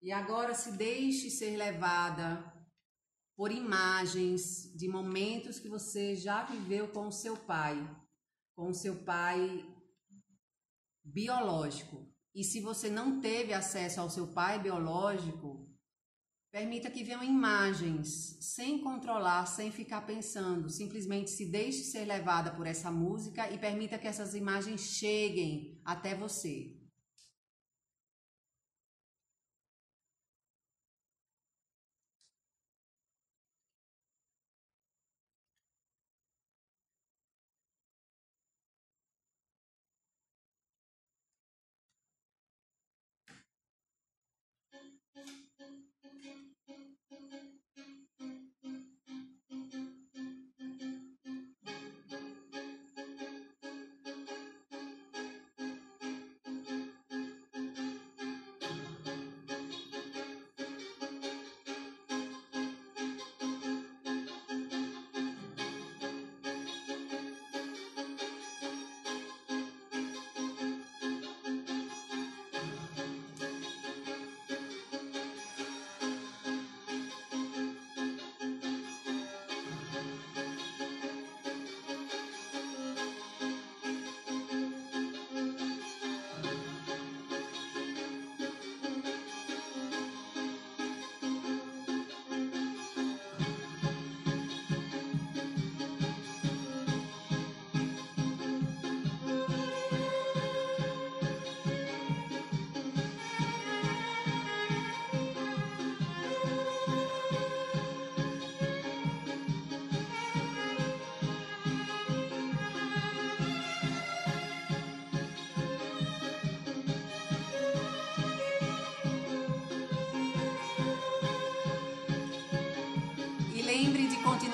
E agora se deixe ser levada por imagens de momentos que você já viveu com o seu pai, com o seu pai biológico. E se você não teve acesso ao seu pai biológico, permita que venham imagens, sem controlar, sem ficar pensando. Simplesmente se deixe ser levada por essa música e permita que essas imagens cheguem até você.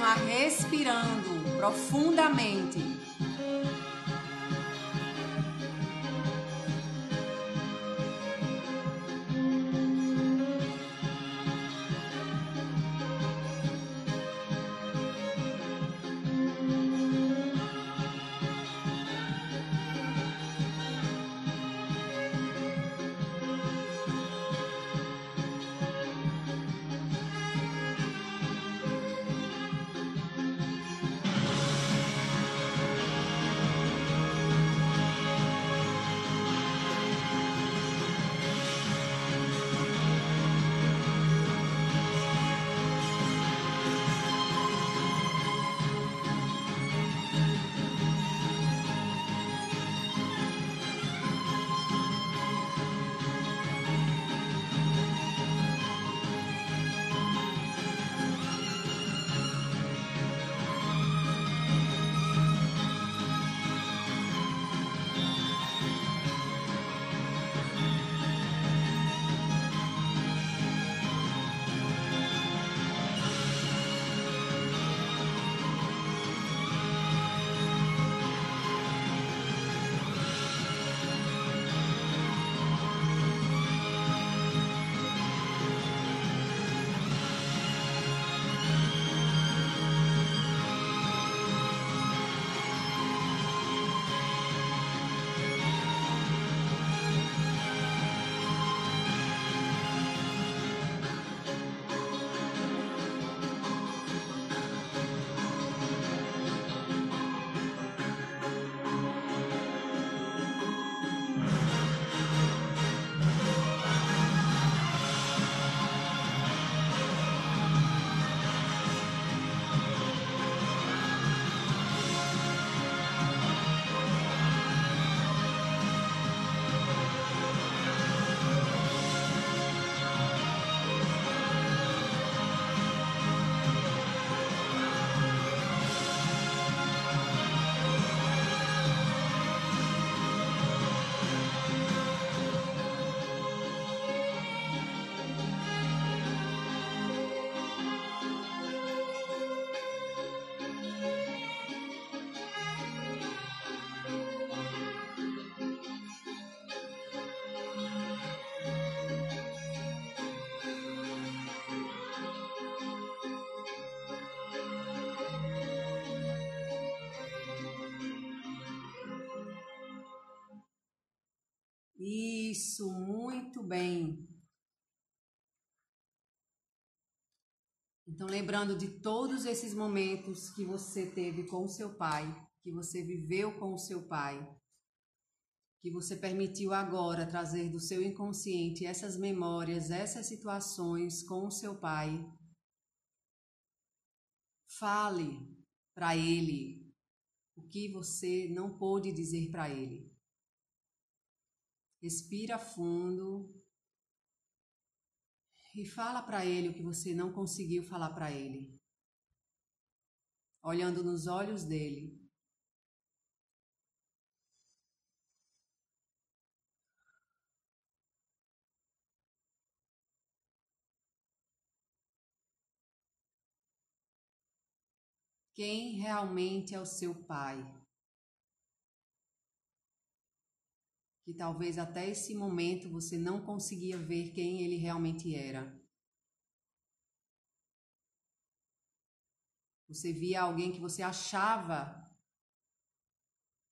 Continuar respirando profundamente. Isso, muito bem. Então, lembrando de todos esses momentos que você teve com o seu pai, que você viveu com o seu pai, que você permitiu agora trazer do seu inconsciente essas memórias, essas situações com o seu pai. Fale para ele o que você não pôde dizer para ele. Respira fundo e fala para ele o que você não conseguiu falar para ele. Olhando nos olhos dele. quem realmente é o seu pai. Que talvez até esse momento você não conseguia ver quem ele realmente era. Você via alguém que você achava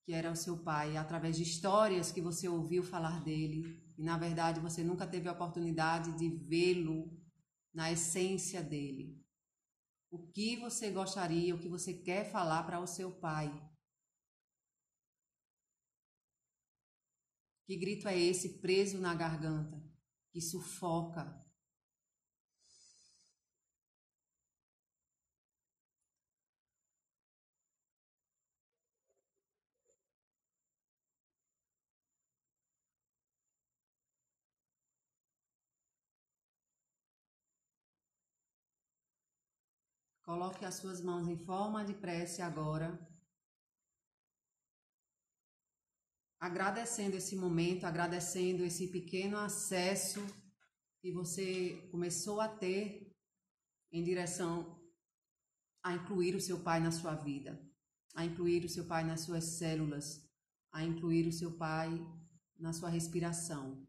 que era o seu pai através de histórias que você ouviu falar dele e na verdade você nunca teve a oportunidade de vê-lo na essência dele o que você gostaria, o que você quer falar para o seu pai. Que grito é esse preso na garganta, que sufoca? Coloque as suas mãos em forma de prece agora. agradecendo esse momento, agradecendo esse pequeno acesso que você começou a ter em direção a incluir o seu pai na sua vida, a incluir o seu pai nas suas células, a incluir o seu pai na sua respiração.